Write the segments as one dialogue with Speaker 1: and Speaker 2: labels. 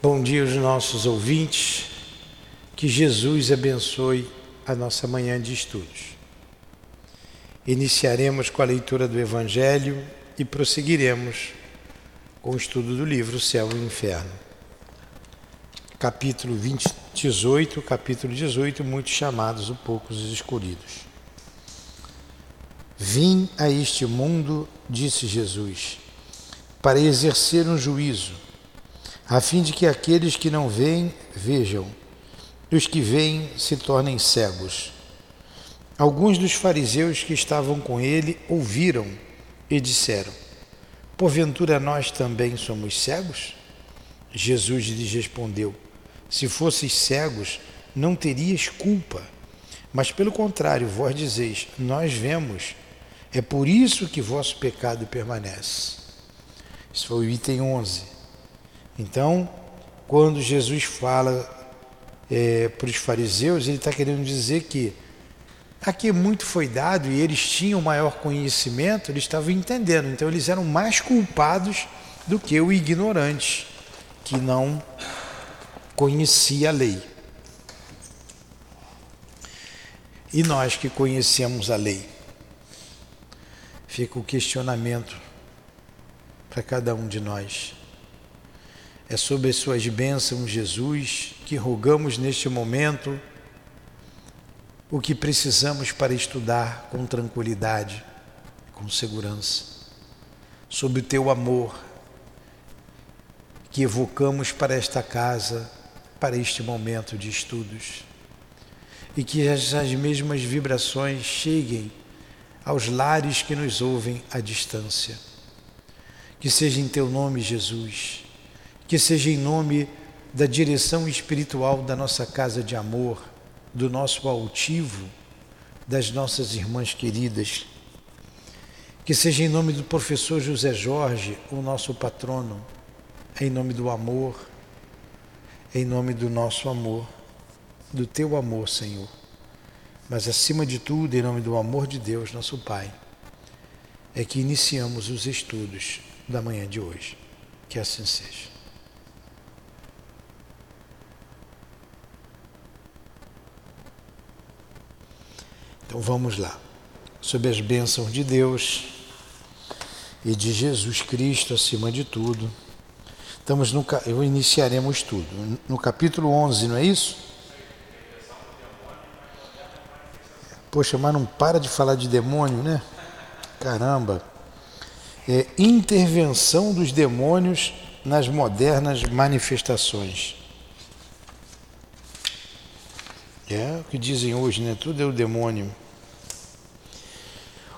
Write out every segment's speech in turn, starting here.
Speaker 1: Bom dia aos nossos ouvintes. Que Jesus abençoe a nossa manhã de estudos. Iniciaremos com a leitura do Evangelho e prosseguiremos com o estudo do livro Céu e Inferno. Capítulo 20, 18, capítulo 18, muitos chamados, ou poucos escolhidos. Vim a este mundo, disse Jesus, para exercer um juízo a fim de que aqueles que não veem vejam, e os que veem se tornem cegos. Alguns dos fariseus que estavam com ele ouviram e disseram: Porventura nós também somos cegos? Jesus lhes respondeu: Se fosseis cegos, não terias culpa. Mas pelo contrário, vós dizeis: Nós vemos, é por isso que vosso pecado permanece. Isso foi o item 11. Então, quando Jesus fala é, para os fariseus, ele está querendo dizer que aqui muito foi dado e eles tinham maior conhecimento, eles estavam entendendo, então eles eram mais culpados do que o ignorante, que não conhecia a lei. E nós que conhecemos a lei? Fica o questionamento para cada um de nós. É sobre as suas bênçãos, Jesus, que rogamos neste momento o que precisamos para estudar com tranquilidade, com segurança. Sobre o teu amor que evocamos para esta casa, para este momento de estudos. E que essas mesmas vibrações cheguem aos lares que nos ouvem à distância. Que seja em teu nome, Jesus que seja em nome da direção espiritual da nossa casa de amor, do nosso altivo, das nossas irmãs queridas. Que seja em nome do professor José Jorge, o nosso patrono, em nome do amor, em nome do nosso amor, do teu amor, Senhor. Mas acima de tudo, em nome do amor de Deus, nosso Pai, é que iniciamos os estudos da manhã de hoje. Que assim seja. Então vamos lá. Sob as bênçãos de Deus e de Jesus Cristo acima de tudo. Estamos no eu iniciaremos tudo no capítulo 11, não é isso? Poxa, mas não para de falar de demônio, né? Caramba. É, intervenção dos demônios nas modernas manifestações. É o que dizem hoje, né? Tudo é o demônio.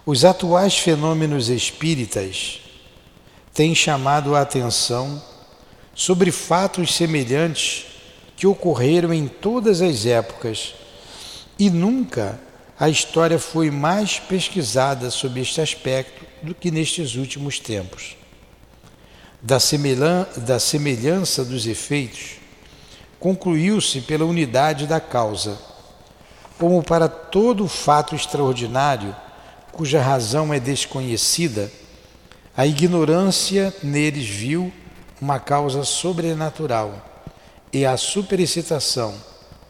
Speaker 1: Os atuais fenômenos espíritas têm chamado a atenção sobre fatos semelhantes que ocorreram em todas as épocas e nunca a história foi mais pesquisada sobre este aspecto do que nestes últimos tempos. Da, semelhança dos efeitos, concluiu-se pela unidade da causa, como para todo fato extraordinário cuja razão é desconhecida, a ignorância neles viu uma causa sobrenatural e a superexcitação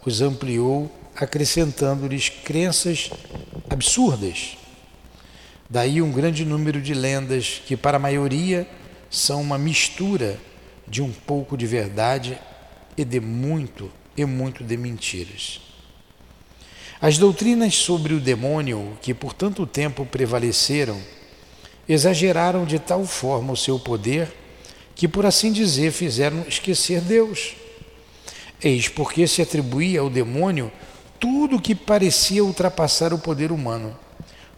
Speaker 1: os ampliou, acrescentando-lhes crenças absurdas. Daí um grande número de lendas que, para a maioria, são uma mistura de um pouco de verdade e de muito e muito de mentiras. As doutrinas sobre o demônio, que por tanto tempo prevaleceram, exageraram de tal forma o seu poder que, por assim dizer, fizeram esquecer Deus. Eis porque se atribuía ao demônio tudo o que parecia ultrapassar o poder humano.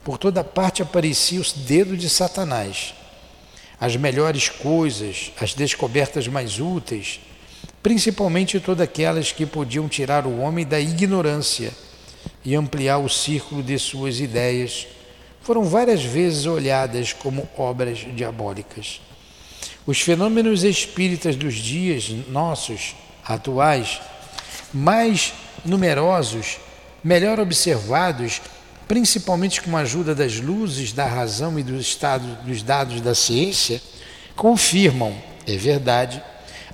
Speaker 1: Por toda parte aparecia o dedo de Satanás. As melhores coisas, as descobertas mais úteis, principalmente todas aquelas que podiam tirar o homem da ignorância e ampliar o círculo de suas ideias, foram várias vezes olhadas como obras diabólicas. Os fenômenos espíritas dos dias nossos, atuais, mais numerosos, melhor observados, principalmente com a ajuda das luzes da razão e do estado dos dados da ciência, confirmam, é verdade,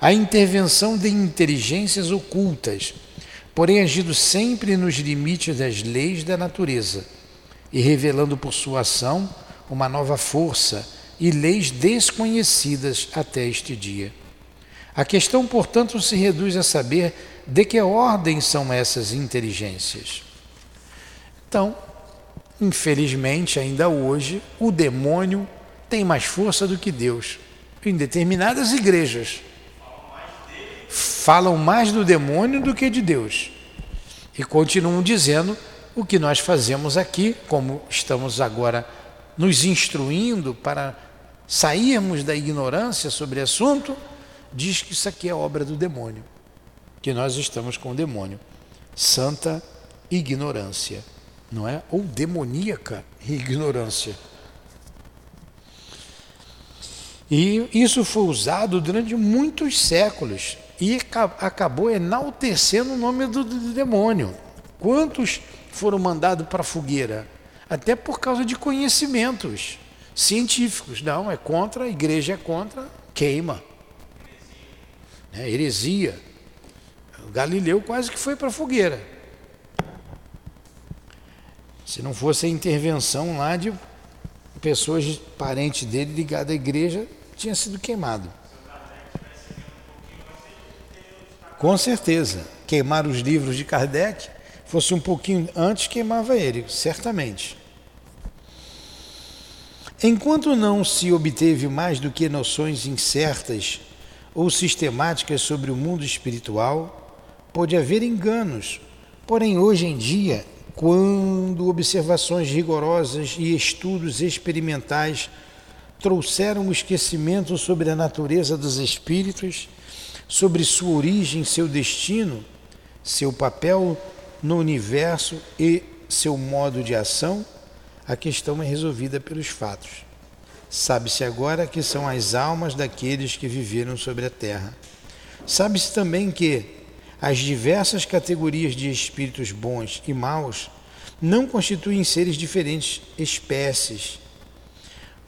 Speaker 1: a intervenção de inteligências ocultas, porém agindo sempre nos limites das leis da natureza e revelando por sua ação uma nova força e leis desconhecidas até este dia. A questão, portanto, se reduz a saber de que ordem são essas inteligências. Então, infelizmente, ainda hoje, o demônio tem mais força do que Deus. Em determinadas igrejas, falam mais do demônio do que de Deus. E continuam dizendo o que nós fazemos aqui, como estamos agora nos instruindo para sairmos da ignorância sobre assunto, diz que isso aqui é obra do demônio, que nós estamos com o demônio. Santa ignorância, não é? Ou demoníaca ignorância. E isso foi usado durante muitos séculos e acabou enaltecendo o nome do, do demônio. Quantos foram mandados para a fogueira? Até por causa de conhecimentos científicos. Não, é contra, a igreja é contra, queima. É, heresia. O Galileu quase que foi para a fogueira. Se não fosse a intervenção lá de pessoas parentes dele ligadas à igreja, tinha sido queimado. Com certeza. Queimar os livros de Kardec, fosse um pouquinho antes, queimava ele, certamente. Enquanto não se obteve mais do que noções incertas ou sistemáticas sobre o mundo espiritual, pode haver enganos. Porém, hoje em dia, quando observações rigorosas e estudos experimentais trouxeram o esquecimento sobre a natureza dos espíritos, sobre sua origem, seu destino, seu papel no universo e seu modo de ação, a questão é resolvida pelos fatos. Sabe-se agora que são as almas daqueles que viveram sobre a terra. Sabe-se também que as diversas categorias de espíritos bons e maus não constituem seres diferentes espécies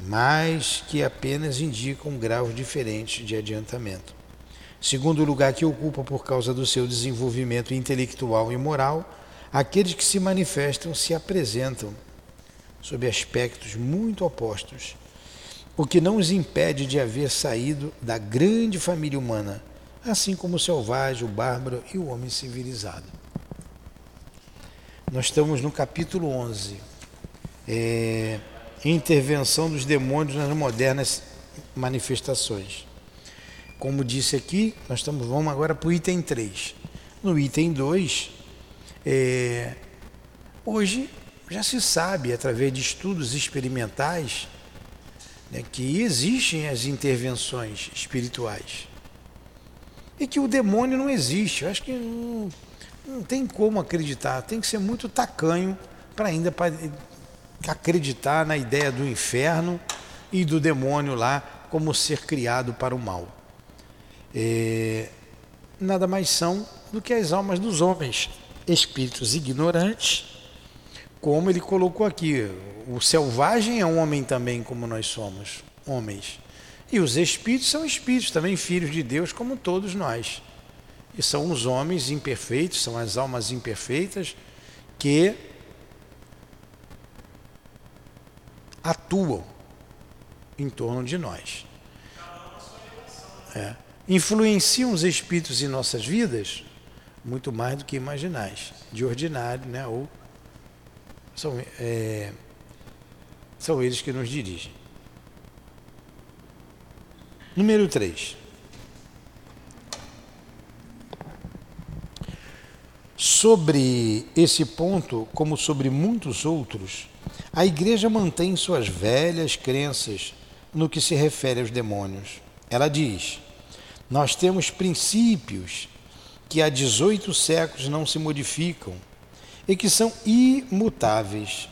Speaker 1: mas que apenas indicam graus diferentes de adiantamento. Segundo lugar que ocupa por causa do seu desenvolvimento intelectual e moral, aqueles que se manifestam se apresentam sob aspectos muito opostos, o que não os impede de haver saído da grande família humana, assim como o selvagem, o bárbaro e o homem civilizado. Nós estamos no capítulo 11. É, intervenção dos demônios nas modernas manifestações. Como disse aqui, nós estamos, vamos agora para o item 3. No item 2, é, hoje já se sabe, através de estudos experimentais, né, que existem as intervenções espirituais. E que o demônio não existe. Eu acho que não, não tem como acreditar, tem que ser muito tacanho para ainda acreditar na ideia do inferno e do demônio lá como ser criado para o mal. É, nada mais são do que as almas dos homens, espíritos ignorantes, como ele colocou aqui. O selvagem é um homem também, como nós somos, homens. E os espíritos são espíritos, também filhos de Deus, como todos nós. E são os homens imperfeitos, são as almas imperfeitas que atuam em torno de nós. É. Influenciam os espíritos em nossas vidas muito mais do que imaginais, de ordinário, né? Ou são, é, são eles que nos dirigem. Número 3. Sobre esse ponto, como sobre muitos outros, a igreja mantém suas velhas crenças no que se refere aos demônios. Ela diz: Nós temos princípios que há 18 séculos não se modificam e que são imutáveis.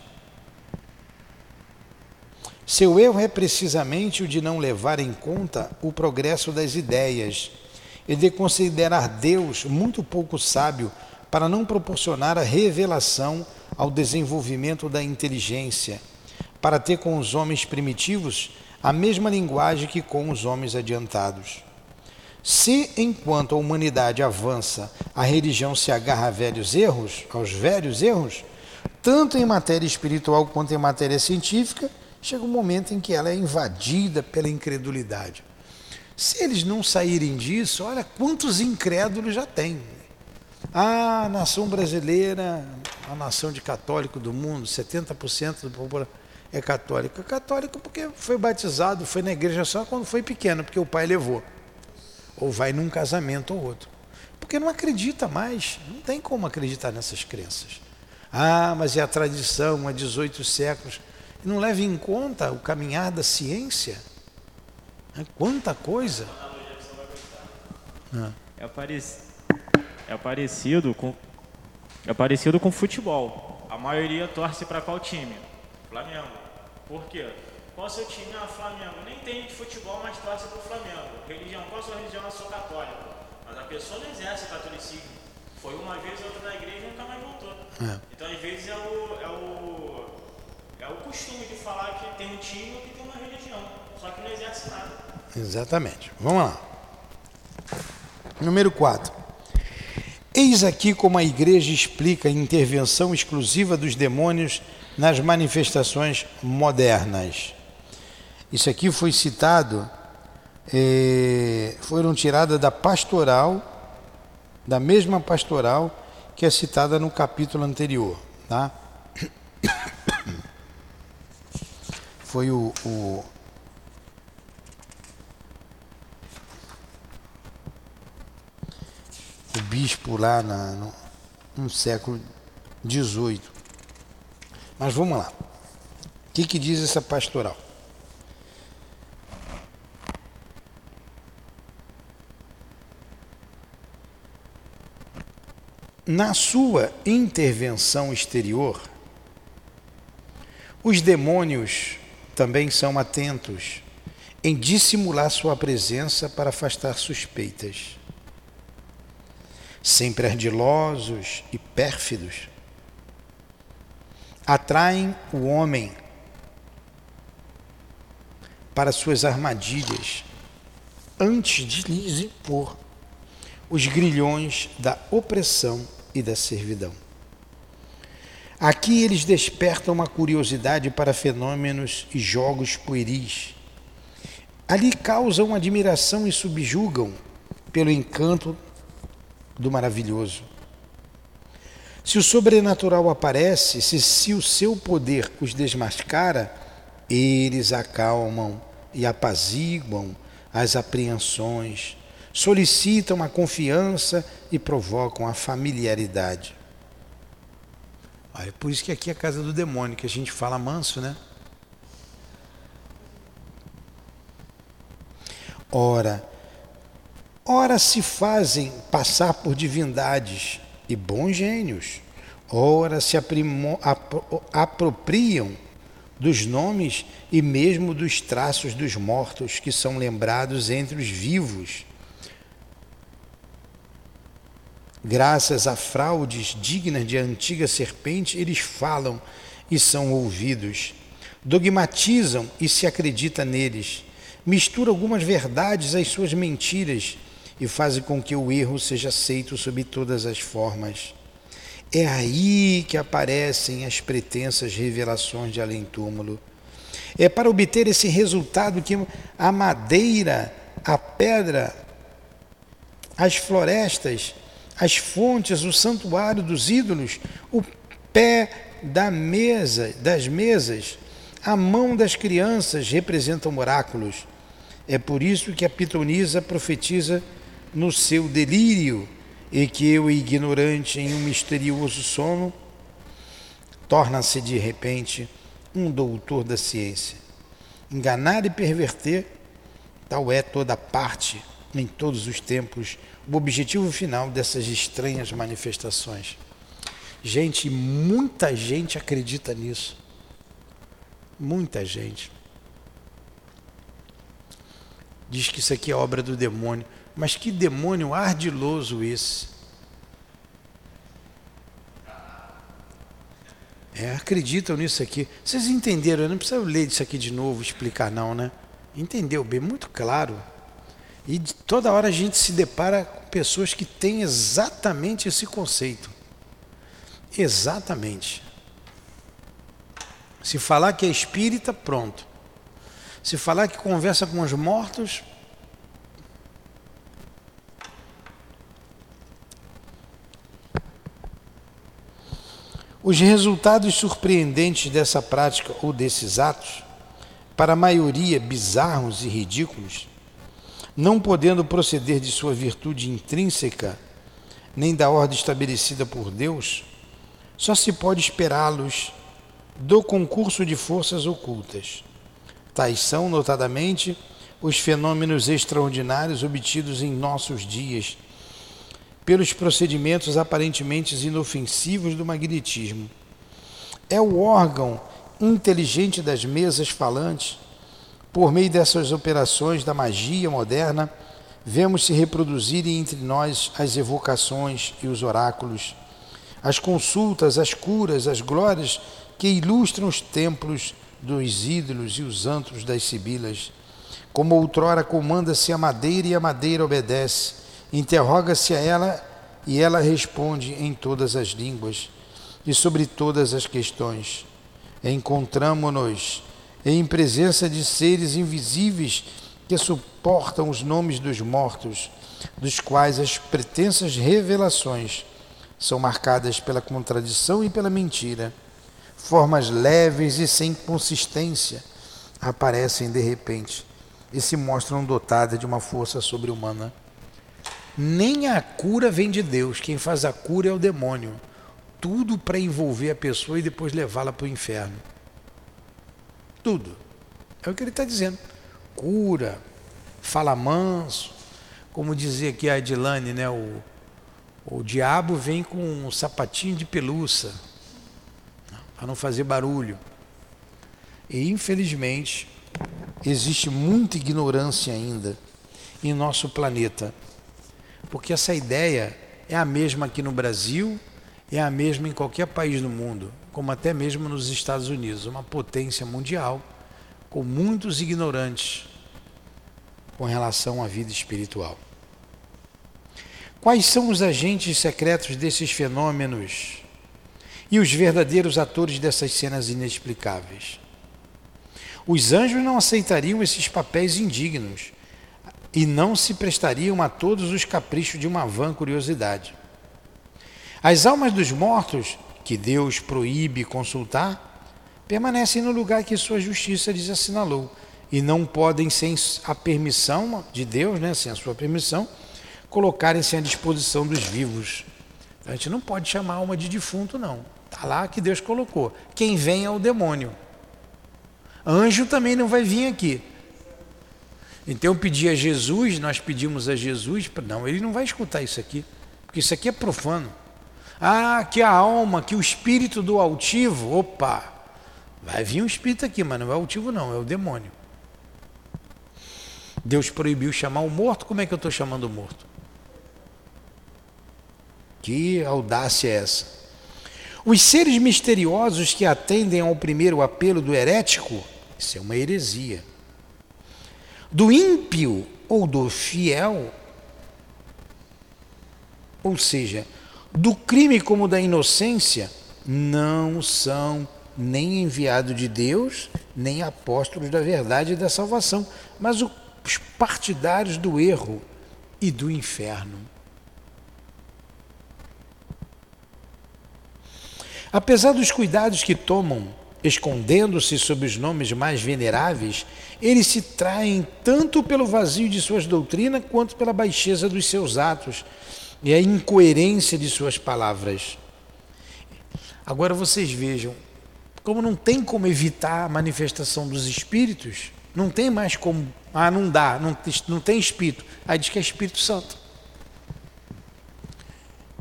Speaker 1: Seu erro é precisamente o de não levar em conta o progresso das ideias e de considerar Deus muito pouco sábio para não proporcionar a revelação ao desenvolvimento da inteligência, para ter com os homens primitivos a mesma linguagem que com os homens adiantados. Se, enquanto a humanidade avança, a religião se agarra a velhos erros, aos velhos erros, tanto em matéria espiritual quanto em matéria científica, chega um momento em que ela é invadida pela incredulidade. Se eles não saírem disso, olha quantos incrédulos já tem. Ah, a nação brasileira, a nação de católico do mundo, 70% do povo é católico. É católico porque foi batizado, foi na igreja só quando foi pequeno, porque o pai levou. Ou vai num casamento ou outro. Porque não acredita mais, não tem como acreditar nessas crenças. Ah, mas é a tradição, há 18 séculos. Não leva em conta o caminhar da ciência. É quanta coisa.
Speaker 2: É, parecido, é parecido com é parecido com futebol. A maioria torce para qual time? Flamengo. Por quê? Qual o seu time? Ah, Flamengo. Nem entende de futebol, mas torce para o Flamengo. Religião, qual a sua religião? Eu sou católico. Mas a pessoa não exerce o catolicismo. Foi uma vez, outra na igreja e nunca mais voltou. É. Então, às vezes, é o, é, o, é o costume de falar que tem um time ou que tem uma religião. Só que não exerce nada.
Speaker 1: Exatamente. Vamos lá. Número 4. Eis aqui como a igreja explica a intervenção exclusiva dos demônios nas manifestações modernas. Isso aqui foi citado, eh, foram tiradas da pastoral, da mesma pastoral que é citada no capítulo anterior. Tá? Foi o, o o bispo lá na, no, no século XVIII. Mas vamos lá. O que, que diz essa pastoral? Na sua intervenção exterior, os demônios também são atentos em dissimular sua presença para afastar suspeitas. Sempre ardilosos e pérfidos, atraem o homem para suas armadilhas antes de lhes impor os grilhões da opressão e da servidão. Aqui eles despertam uma curiosidade para fenômenos e jogos pueris. Ali causam admiração e subjugam pelo encanto do maravilhoso. Se o sobrenatural aparece, se, se o seu poder os desmascara, eles acalmam e apaziguam as apreensões, solicitam a confiança e provocam a familiaridade. É por isso que aqui é a casa do demônio, que a gente fala manso, né? Ora, ora se fazem passar por divindades e bons gênios, ora se apropriam dos nomes e mesmo dos traços dos mortos que são lembrados entre os vivos. Graças a fraudes dignas de antiga serpente, eles falam e são ouvidos, dogmatizam e se acredita neles, mistura algumas verdades às suas mentiras e faz com que o erro seja aceito sob todas as formas. É aí que aparecem as pretensas revelações de além-túmulo. É para obter esse resultado que a madeira, a pedra, as florestas, as fontes, o santuário dos ídolos, o pé da mesa, das mesas, a mão das crianças representam oráculos. É por isso que a pitonisa profetiza no seu delírio e que eu, ignorante em um misterioso sono, torna-se de repente um doutor da ciência. Enganar e perverter, tal é toda parte, em todos os tempos, o objetivo final dessas estranhas manifestações. Gente, muita gente acredita nisso. Muita gente. Diz que isso aqui é obra do demônio. Mas que demônio ardiloso esse. É, acreditam nisso aqui. Vocês entenderam? Eu não precisa ler isso aqui de novo, explicar não, né? Entendeu bem, muito claro. E de toda hora a gente se depara com pessoas que têm exatamente esse conceito. Exatamente. Se falar que é espírita, pronto. Se falar que conversa com os mortos, Os resultados surpreendentes dessa prática ou desses atos, para a maioria bizarros e ridículos, não podendo proceder de sua virtude intrínseca, nem da ordem estabelecida por Deus, só se pode esperá-los do concurso de forças ocultas. Tais são, notadamente, os fenômenos extraordinários obtidos em nossos dias pelos procedimentos aparentemente inofensivos do magnetismo. É o órgão inteligente das mesas falantes por meio dessas operações da magia moderna, vemos se reproduzirem entre nós as evocações e os oráculos, as consultas, as curas, as glórias que ilustram os templos dos ídolos e os antros das sibilas. Como outrora comanda-se a madeira e a madeira obedece, interroga-se a ela e ela responde em todas as línguas e sobre todas as questões. Encontramo-nos em presença de seres invisíveis que suportam os nomes dos mortos, dos quais as pretensas revelações são marcadas pela contradição e pela mentira. Formas leves e sem consistência aparecem de repente e se mostram dotadas de uma força sobre-humana. Nem a cura vem de Deus, quem faz a cura é o demônio. Tudo para envolver a pessoa e depois levá-la para o inferno. Tudo. É o que ele está dizendo. Cura, fala manso, como dizia aqui a Edilane, né? O, o diabo vem com um sapatinho de pelúcia para não fazer barulho. E infelizmente existe muita ignorância ainda em nosso planeta, porque essa ideia é a mesma aqui no Brasil, é a mesma em qualquer país do mundo como até mesmo nos Estados Unidos, uma potência mundial com muitos ignorantes com relação à vida espiritual. Quais são os agentes secretos desses fenômenos e os verdadeiros atores dessas cenas inexplicáveis? Os anjos não aceitariam esses papéis indignos e não se prestariam a todos os caprichos de uma vã curiosidade. As almas dos mortos que Deus proíbe consultar, permanecem no lugar que sua justiça lhes assinalou e não podem, sem a permissão de Deus, né, sem a sua permissão, colocarem-se à disposição dos vivos. A gente não pode chamar alma de defunto, não. Está lá que Deus colocou. Quem vem é o demônio. Anjo também não vai vir aqui. Então eu pedi a Jesus, nós pedimos a Jesus, não, ele não vai escutar isso aqui, porque isso aqui é profano. Ah, que a alma, que o espírito do altivo, opa, vai vir um espírito aqui, mas não é altivo não, é o demônio. Deus proibiu chamar o morto, como é que eu estou chamando o morto? Que audácia é essa? Os seres misteriosos que atendem ao primeiro apelo do herético, isso é uma heresia. Do ímpio ou do fiel, ou seja, do crime como da inocência, não são nem enviados de Deus, nem apóstolos da verdade e da salvação, mas os partidários do erro e do inferno. Apesar dos cuidados que tomam, escondendo-se sob os nomes mais veneráveis, eles se traem tanto pelo vazio de suas doutrinas quanto pela baixeza dos seus atos, e a incoerência de suas palavras. Agora vocês vejam, como não tem como evitar a manifestação dos espíritos, não tem mais como, ah, não dá, não, não tem espírito. Aí diz que é Espírito Santo.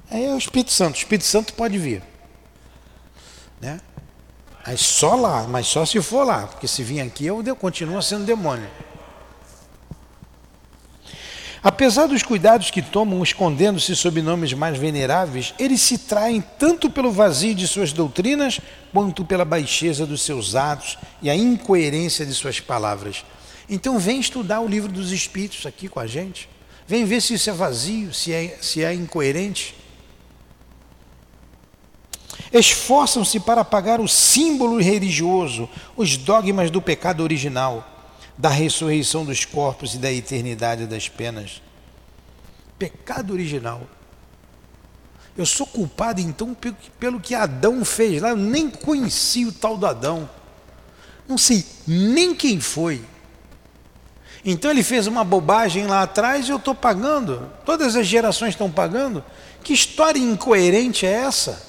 Speaker 1: Aí é o Espírito Santo, o Espírito Santo pode vir. Né? Aí só lá, mas só se for lá, porque se vir aqui eu continua sendo demônio. Apesar dos cuidados que tomam escondendo-se sob nomes mais veneráveis, eles se traem tanto pelo vazio de suas doutrinas, quanto pela baixeza dos seus atos e a incoerência de suas palavras. Então vem estudar o livro dos Espíritos aqui com a gente. Vem ver se isso é vazio, se é, se é incoerente. Esforçam-se para apagar o símbolo religioso, os dogmas do pecado original, da ressurreição dos corpos e da eternidade das penas. Pecado original. Eu sou culpado então pelo que Adão fez lá. Eu nem conheci o tal do Adão. Não sei nem quem foi. Então ele fez uma bobagem lá atrás e eu estou pagando. Todas as gerações estão pagando. Que história incoerente é essa?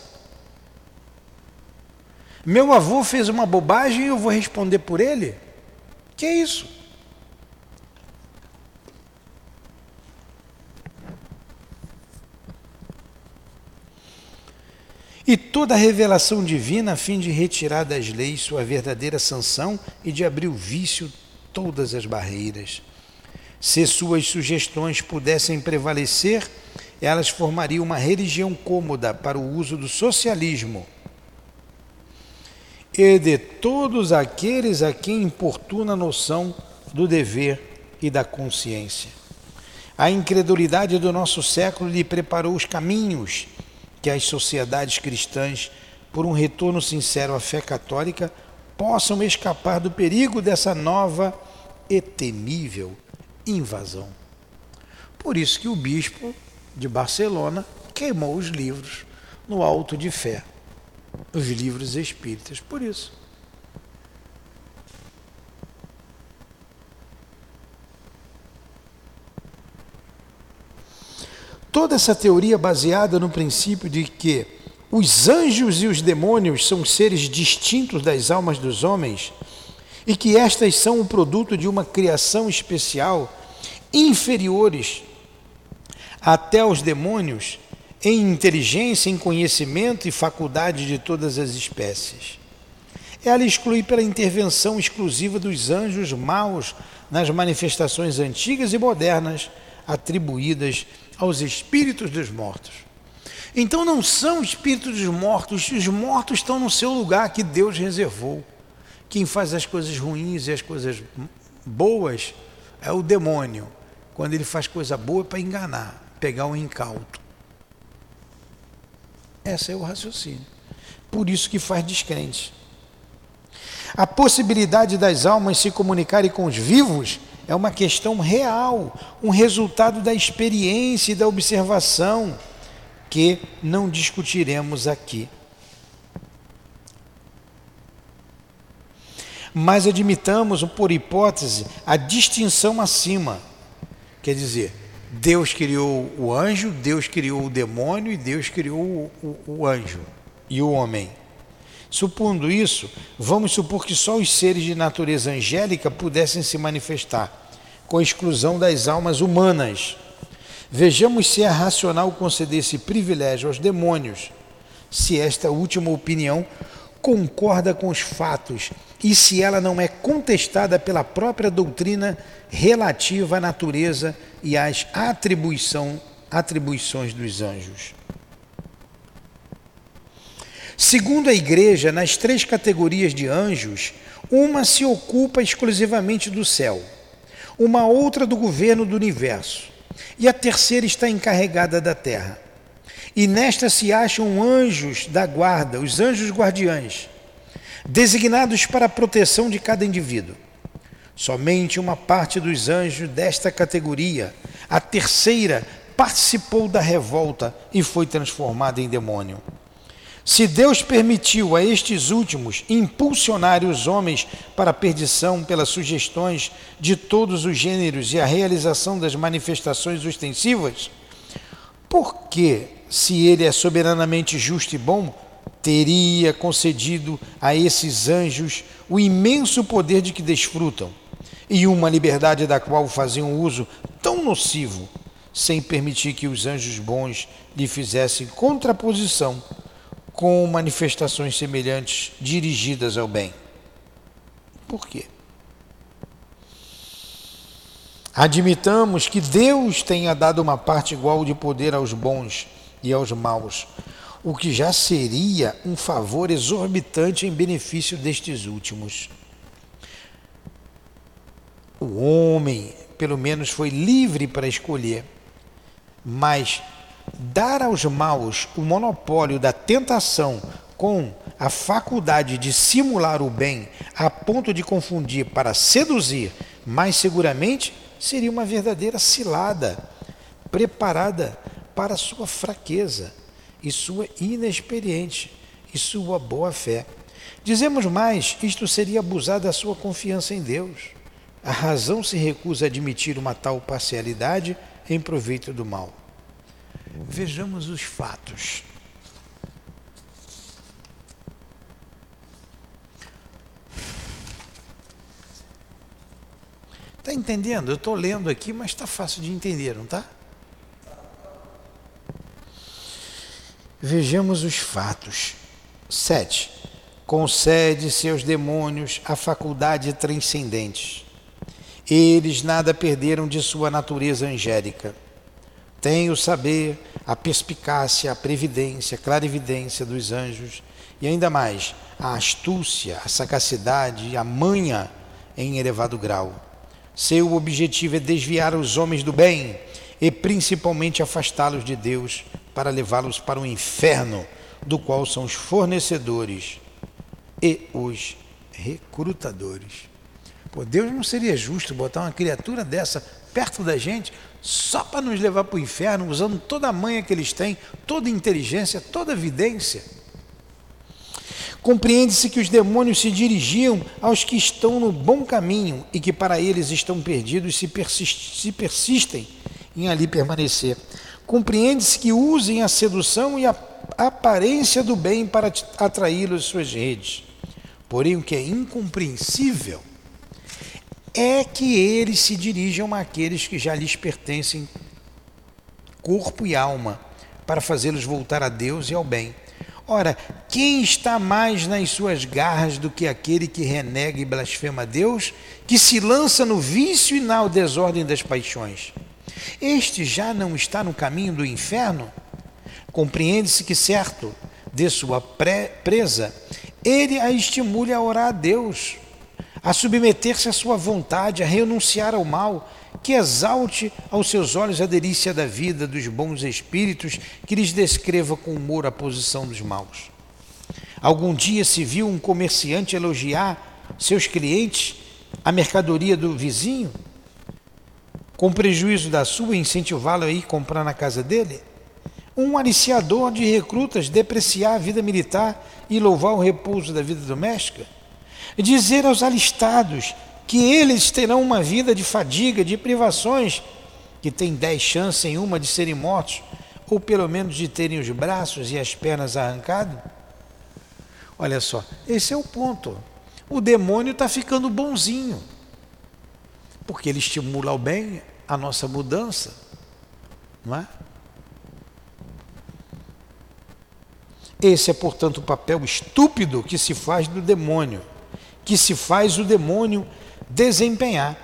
Speaker 1: Meu avô fez uma bobagem e eu vou responder por ele? Que é isso? e toda a revelação divina a fim de retirar das leis sua verdadeira sanção e de abrir o vício todas as barreiras. Se suas sugestões pudessem prevalecer, elas formariam uma religião cômoda para o uso do socialismo e de todos aqueles a quem importuna a noção do dever e da consciência. A incredulidade do nosso século lhe preparou os caminhos que as sociedades cristãs, por um retorno sincero à fé católica, possam escapar do perigo dessa nova e temível invasão. Por isso que o bispo de Barcelona queimou os livros no alto de fé, os livros espíritas, por isso. Toda essa teoria baseada no princípio de que os anjos e os demônios são seres distintos das almas dos homens e que estas são o produto de uma criação especial, inferiores até aos demônios em inteligência, em conhecimento e faculdade de todas as espécies. Ela exclui pela intervenção exclusiva dos anjos maus nas manifestações antigas e modernas atribuídas aos espíritos dos mortos. Então não são espíritos dos mortos, os mortos estão no seu lugar que Deus reservou. Quem faz as coisas ruins e as coisas boas é o demônio. Quando ele faz coisa boa é para enganar, pegar um incauto. Esse é o raciocínio. Por isso que faz descrente. A possibilidade das almas se comunicarem com os vivos é uma questão real, um resultado da experiência e da observação que não discutiremos aqui. Mas admitamos, por hipótese, a distinção acima. Quer dizer, Deus criou o anjo, Deus criou o demônio e Deus criou o, o, o anjo e o homem. Supondo isso, vamos supor que só os seres de natureza angélica pudessem se manifestar, com exclusão das almas humanas. Vejamos se é racional conceder esse privilégio aos demônios, se esta última opinião concorda com os fatos e se ela não é contestada pela própria doutrina relativa à natureza e às atribuição, atribuições dos anjos. Segundo a Igreja, nas três categorias de anjos, uma se ocupa exclusivamente do céu, uma outra do governo do universo, e a terceira está encarregada da terra. E nesta se acham anjos da guarda, os anjos guardiães, designados para a proteção de cada indivíduo. Somente uma parte dos anjos desta categoria, a terceira, participou da revolta e foi transformada em demônio. Se Deus permitiu a estes últimos impulsionar os homens para a perdição pelas sugestões de todos os gêneros e a realização das manifestações ostensivas, por que, se Ele é soberanamente justo e bom, teria concedido a esses anjos o imenso poder de que desfrutam e uma liberdade da qual faziam uso tão nocivo, sem permitir que os anjos bons lhe fizessem contraposição? com manifestações semelhantes dirigidas ao bem. Por quê? Admitamos que Deus tenha dado uma parte igual de poder aos bons e aos maus, o que já seria um favor exorbitante em benefício destes últimos. O homem, pelo menos, foi livre para escolher, mas dar aos maus o monopólio da tentação com a faculdade de simular o bem a ponto de confundir para seduzir mais seguramente seria uma verdadeira cilada preparada para sua fraqueza e sua inexperiência e sua boa fé. Dizemos mais, isto seria abusar da sua confiança em Deus. A razão se recusa a admitir uma tal parcialidade em proveito do mal. Vejamos os fatos. Está entendendo? Eu estou lendo aqui, mas está fácil de entender, não está? Vejamos os fatos. 7. Concede seus demônios a faculdade transcendente. Eles nada perderam de sua natureza angélica. Têm o saber, a perspicácia, a previdência, a clarividência dos anjos e ainda mais a astúcia, a sagacidade a manha em elevado grau. Seu objetivo é desviar os homens do bem e principalmente afastá-los de Deus para levá-los para o inferno, do qual são os fornecedores e os recrutadores. Pô, Deus não seria justo botar uma criatura dessa perto da gente só para nos levar para o inferno, usando toda a manha que eles têm, toda a inteligência, toda a evidência. Compreende-se que os demônios se dirigiam aos que estão no bom caminho e que para eles estão perdidos se, persist se persistem em ali permanecer. Compreende-se que usem a sedução e a aparência do bem para atraí-los suas redes. Porém, o que é incompreensível é que eles se dirijam àqueles que já lhes pertencem, corpo e alma, para fazê-los voltar a Deus e ao bem. Ora, quem está mais nas suas garras do que aquele que renega e blasfema a Deus, que se lança no vício e na desordem das paixões? Este já não está no caminho do inferno? Compreende-se que, certo, de sua presa, ele a estimule a orar a Deus a submeter-se à sua vontade, a renunciar ao mal, que exalte aos seus olhos a delícia da vida, dos bons espíritos, que lhes descreva com humor a posição dos maus. Algum dia se viu um comerciante elogiar seus clientes, a mercadoria do vizinho, com prejuízo da sua, incentivá-lo a ir comprar na casa dele? Um aliciador de recrutas depreciar a vida militar e louvar o repouso da vida doméstica? dizer aos alistados que eles terão uma vida de fadiga, de privações, que tem dez chances em uma de serem mortos, ou pelo menos de terem os braços e as pernas arrancados? Olha só, esse é o ponto. O demônio está ficando bonzinho, porque ele estimula o bem, a nossa mudança, não é? Esse é, portanto, o papel estúpido que se faz do demônio que se faz o demônio desempenhar,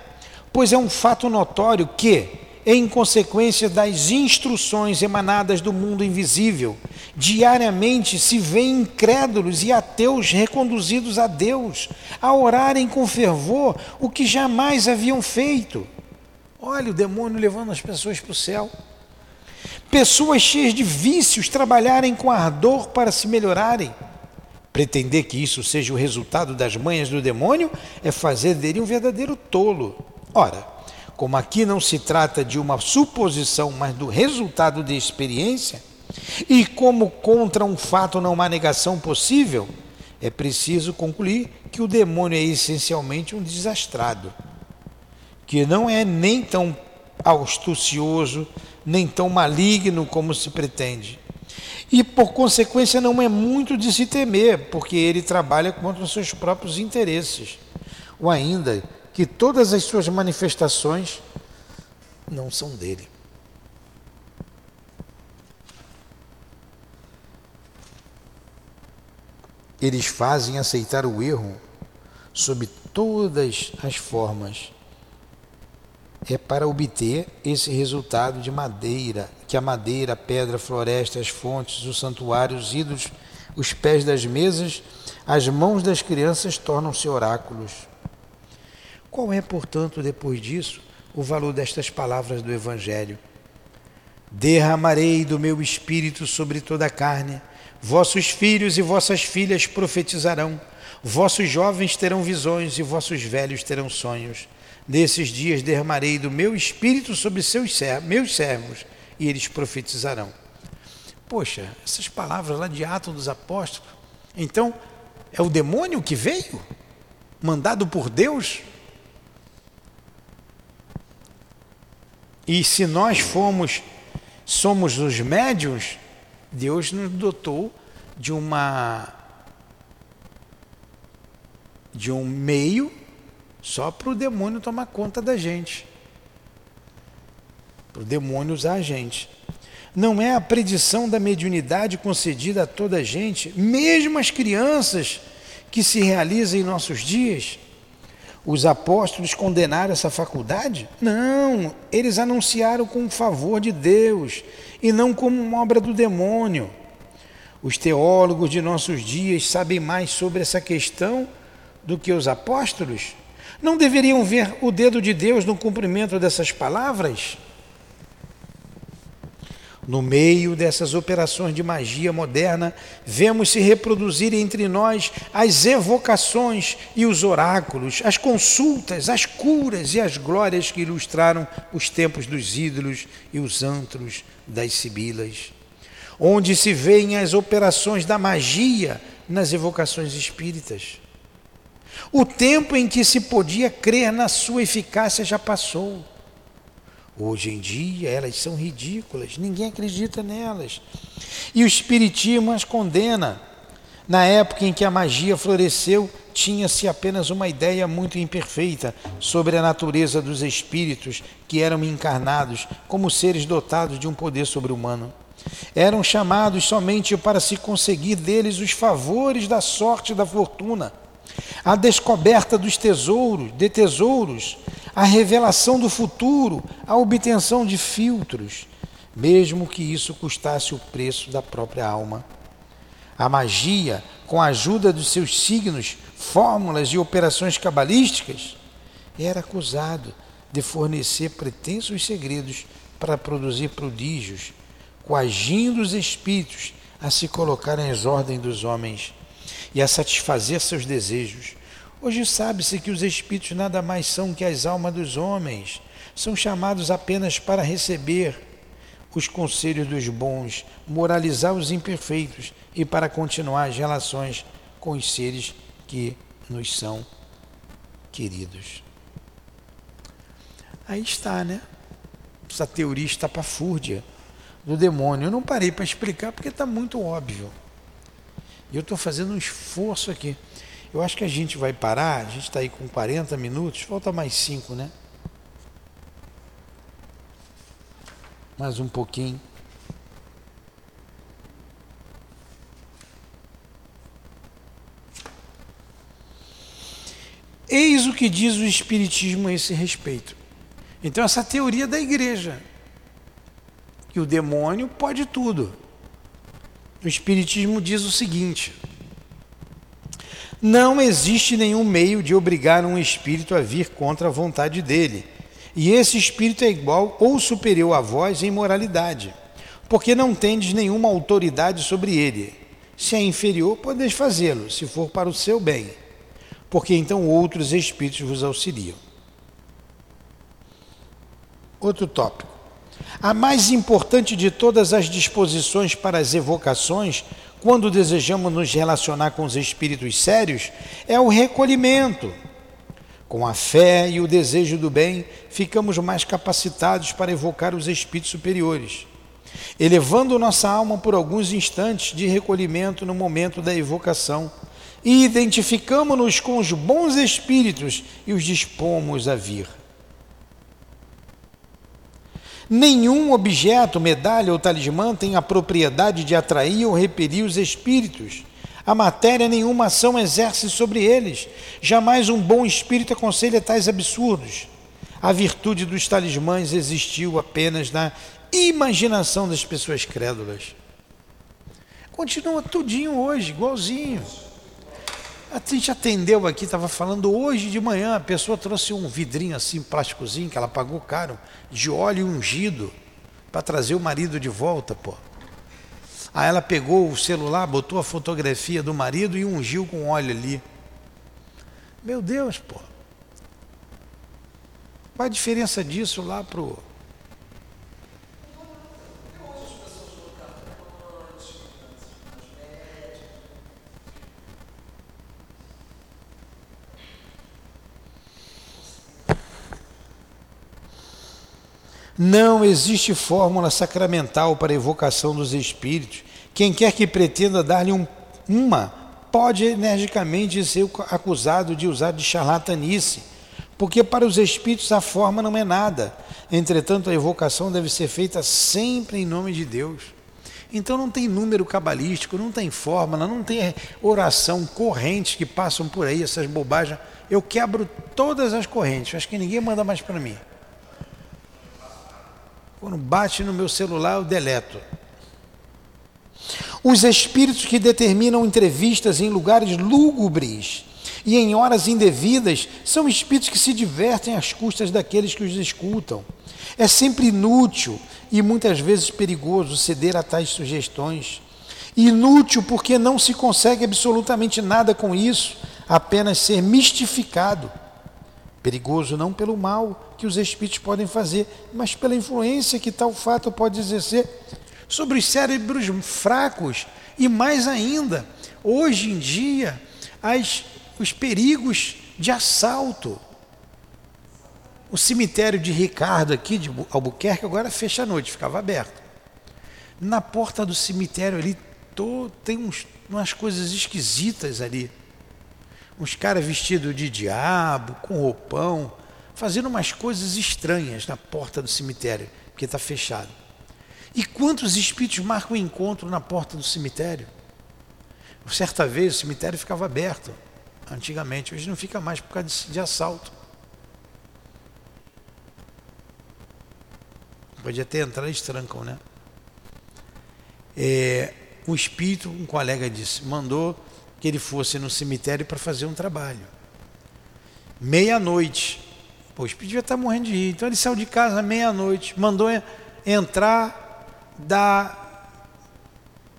Speaker 1: pois é um fato notório que, em consequência das instruções emanadas do mundo invisível, diariamente se vêem incrédulos e ateus reconduzidos a Deus, a orarem com fervor o que jamais haviam feito. Olha o demônio levando as pessoas para o céu. Pessoas cheias de vícios trabalharem com ardor para se melhorarem Pretender que isso seja o resultado das manhas do demônio é fazer dele um verdadeiro tolo. Ora, como aqui não se trata de uma suposição, mas do resultado de experiência, e como contra um fato não há negação possível, é preciso concluir que o demônio é essencialmente um desastrado, que não é nem tão astucioso, nem tão maligno como se pretende e, por consequência, não é muito de se temer, porque ele trabalha contra os seus próprios interesses. Ou ainda, que todas as suas manifestações não são dele. Eles fazem aceitar o erro sob todas as formas é para obter esse resultado de madeira, que a madeira, a pedra, a floresta, as fontes, os santuários, os ídolos, os pés das mesas, as mãos das crianças tornam-se oráculos. Qual é, portanto, depois disso, o valor destas palavras do Evangelho? Derramarei do meu espírito sobre toda a carne, vossos filhos e vossas filhas profetizarão, vossos jovens terão visões e vossos velhos terão sonhos. Nesses dias derramarei do meu espírito sobre seus servos, meus servos, e eles profetizarão. Poxa, essas palavras lá de Atos dos Apóstolos. Então, é o demônio que veio? Mandado por Deus? E se nós fomos, somos os médios, Deus nos dotou de uma de um meio só para o demônio tomar conta da gente. Para o demônio usar a gente. Não é a predição da mediunidade concedida a toda a gente, mesmo as crianças que se realiza em nossos dias. Os apóstolos condenaram essa faculdade? Não, eles anunciaram como favor de Deus e não como uma obra do demônio. Os teólogos de nossos dias sabem mais sobre essa questão do que os apóstolos? Não deveriam ver o dedo de Deus no cumprimento dessas palavras? No meio dessas operações de magia moderna, vemos se reproduzir entre nós as evocações e os oráculos, as consultas, as curas e as glórias que ilustraram os tempos dos ídolos e os antros das sibilas, onde se veem as operações da magia nas evocações espíritas. O tempo em que se podia crer na sua eficácia já passou. Hoje em dia elas são ridículas, ninguém acredita nelas. E o Espiritismo as condena. Na época em que a magia floresceu, tinha-se apenas uma ideia muito imperfeita sobre a natureza dos espíritos que eram encarnados como seres dotados de um poder sobre-humano. Eram chamados somente para se conseguir deles os favores da sorte e da fortuna a descoberta dos tesouros, de tesouros, a revelação do futuro, a obtenção de filtros, mesmo que isso custasse o preço da própria alma. A magia, com a ajuda dos seus signos, fórmulas e operações cabalísticas, era acusado de fornecer pretensos segredos para produzir prodígios, coagindo os espíritos a se colocarem às ordens dos homens e a satisfazer seus desejos. Hoje sabe-se que os espíritos nada mais são que as almas dos homens, são chamados apenas para receber os conselhos dos bons, moralizar os imperfeitos e para continuar as relações com os seres que nos são queridos. Aí está, né? Essa teoria estapafúrdia do demônio. Eu não parei para explicar porque está muito óbvio. Eu estou fazendo um esforço aqui. Eu acho que a gente vai parar, a gente está aí com 40 minutos, falta mais 5, né? Mais um pouquinho. Eis o que diz o Espiritismo a esse respeito. Então, essa teoria da igreja, que o demônio pode tudo. O Espiritismo diz o seguinte: não existe nenhum meio de obrigar um espírito a vir contra a vontade dele, e esse espírito é igual ou superior a vós em moralidade, porque não tendes nenhuma autoridade sobre ele. Se é inferior, podeis fazê-lo, se for para o seu bem, porque então outros espíritos vos auxiliam. Outro tópico. A mais importante de todas as disposições para as evocações, quando desejamos nos relacionar com os espíritos sérios, é o recolhimento. Com a fé e o desejo do bem, ficamos mais capacitados para evocar os espíritos superiores, elevando nossa alma por alguns instantes de recolhimento no momento da evocação e identificamos-nos com os bons espíritos e os dispomos a vir. Nenhum objeto, medalha ou talismã tem a propriedade de atrair ou repelir os espíritos. A matéria nenhuma ação exerce sobre eles. Jamais um bom espírito aconselha tais absurdos. A virtude dos talismãs existiu apenas na imaginação das pessoas crédulas. Continua tudinho hoje, igualzinho. A gente atendeu aqui, estava falando hoje de manhã, a pessoa trouxe um vidrinho assim, plásticozinho, que ela pagou caro, de óleo ungido, para trazer o marido de volta, pô. Aí ela pegou o celular, botou a fotografia do marido e ungiu com óleo ali. Meu Deus, pô. Qual a diferença disso lá pro Não existe fórmula sacramental para evocação dos espíritos. Quem quer que pretenda dar-lhe um, uma, pode energicamente ser acusado de usar de charlatanice, porque para os espíritos a forma não é nada. Entretanto, a evocação deve ser feita sempre em nome de Deus. Então não tem número cabalístico, não tem fórmula, não tem oração, correntes que passam por aí, essas bobagens. Eu quebro todas as correntes, acho que ninguém manda mais para mim. Quando bate no meu celular, eu deleto. Os espíritos que determinam entrevistas em lugares lúgubres e em horas indevidas são espíritos que se divertem às custas daqueles que os escutam. É sempre inútil e muitas vezes perigoso ceder a tais sugestões. Inútil porque não se consegue absolutamente nada com isso, apenas ser mistificado. Perigoso não pelo mal que os espíritos podem fazer, mas pela influência que tal fato pode exercer sobre os cérebros fracos e mais ainda, hoje em dia, as, os perigos de assalto. O cemitério de Ricardo aqui de Albuquerque agora fecha à noite, ficava aberto. Na porta do cemitério ali tô, tem uns, umas coisas esquisitas ali uns caras vestidos de diabo, com roupão, fazendo umas coisas estranhas na porta do cemitério, porque está fechado. E quantos espíritos marcam o encontro na porta do cemitério? Certa vez o cemitério ficava aberto, antigamente, hoje não fica mais por causa de, de assalto. Pode até entrar, eles trancam, né? É, um espírito, um colega disse, mandou que ele fosse no cemitério para fazer um trabalho. Meia-noite. O espírito já está morrendo de rir. Então ele saiu de casa meia-noite, mandou entrar, dar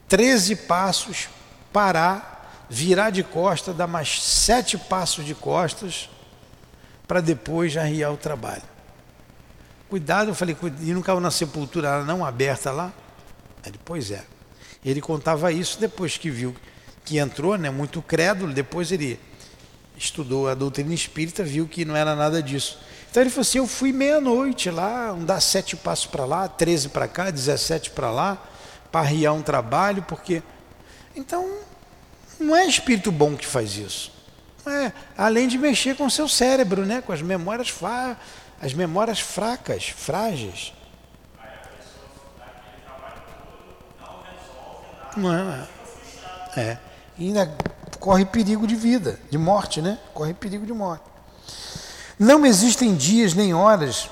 Speaker 1: 13 passos, parar, virar de costa, dar mais sete passos de costas, para depois arriar o trabalho. Cuidado, eu falei, e não caiu na sepultura não aberta lá? Ele, pois é. Ele contava isso depois que viu que entrou, né, muito crédulo, depois ele estudou a doutrina espírita, viu que não era nada disso. Então ele falou assim: eu fui meia-noite lá, dá sete passos para lá, 13 para cá, 17 para lá, para arriar um trabalho, porque. Então, não é espírito bom que faz isso. É, além de mexer com o seu cérebro, né, com as memórias, as memórias fracas, frágeis. Não é. É ainda corre perigo de vida, de morte, né? Corre perigo de morte. Não existem dias nem horas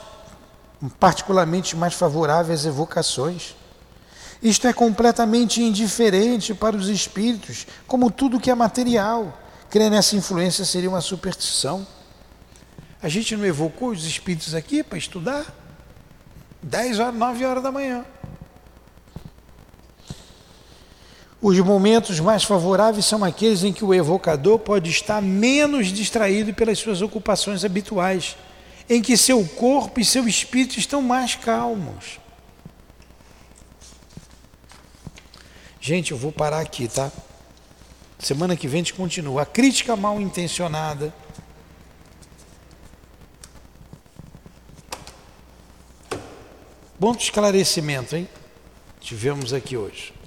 Speaker 1: particularmente mais favoráveis às evocações. Isto é completamente indiferente para os espíritos, como tudo que é material. Crer nessa influência seria uma superstição. A gente não evocou os espíritos aqui para estudar? 10 horas, 9 horas da manhã. Os momentos mais favoráveis são aqueles em que o evocador pode estar menos distraído pelas suas ocupações habituais, em que seu corpo e seu espírito estão mais calmos. Gente, eu vou parar aqui, tá? Semana que vem a gente continua. A crítica mal intencionada. Bom esclarecimento, hein? Tivemos aqui hoje.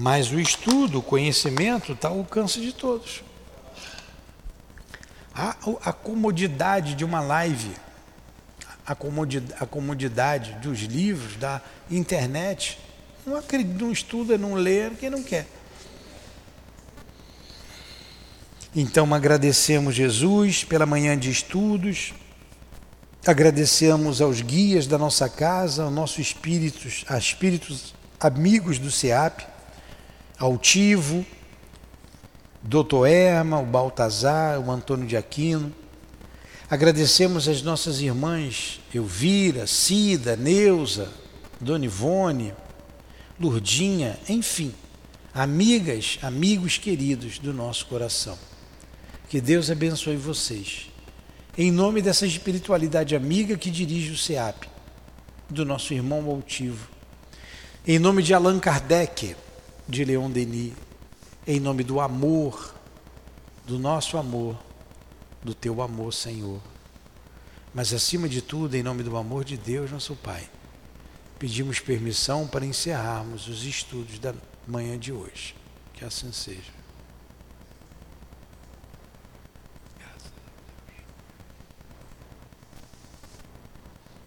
Speaker 1: Mas o estudo, o conhecimento está ao alcance de todos. A, a comodidade de uma live, a comodidade, a comodidade dos livros, da internet, não, acredita, não estuda, não lê, quem não quer. Então agradecemos Jesus pela manhã de estudos, agradecemos aos guias da nossa casa, ao nosso espíritos, a espíritos amigos do SEAP, Altivo, Doutor Erma, o Baltazar, o Antônio de Aquino. Agradecemos as nossas irmãs Elvira, Cida, Neuza, Dona Ivone, Lurdinha, enfim, amigas, amigos queridos do nosso coração. Que Deus abençoe vocês. Em nome dessa espiritualidade amiga que dirige o SEAP, do nosso irmão altivo. Em nome de Allan Kardec, de Leon Denis. Em nome do amor, do nosso amor, do teu amor, Senhor. Mas acima de tudo, em nome do amor de Deus, nosso Pai, pedimos permissão para encerrarmos os estudos da manhã de hoje. Que assim seja.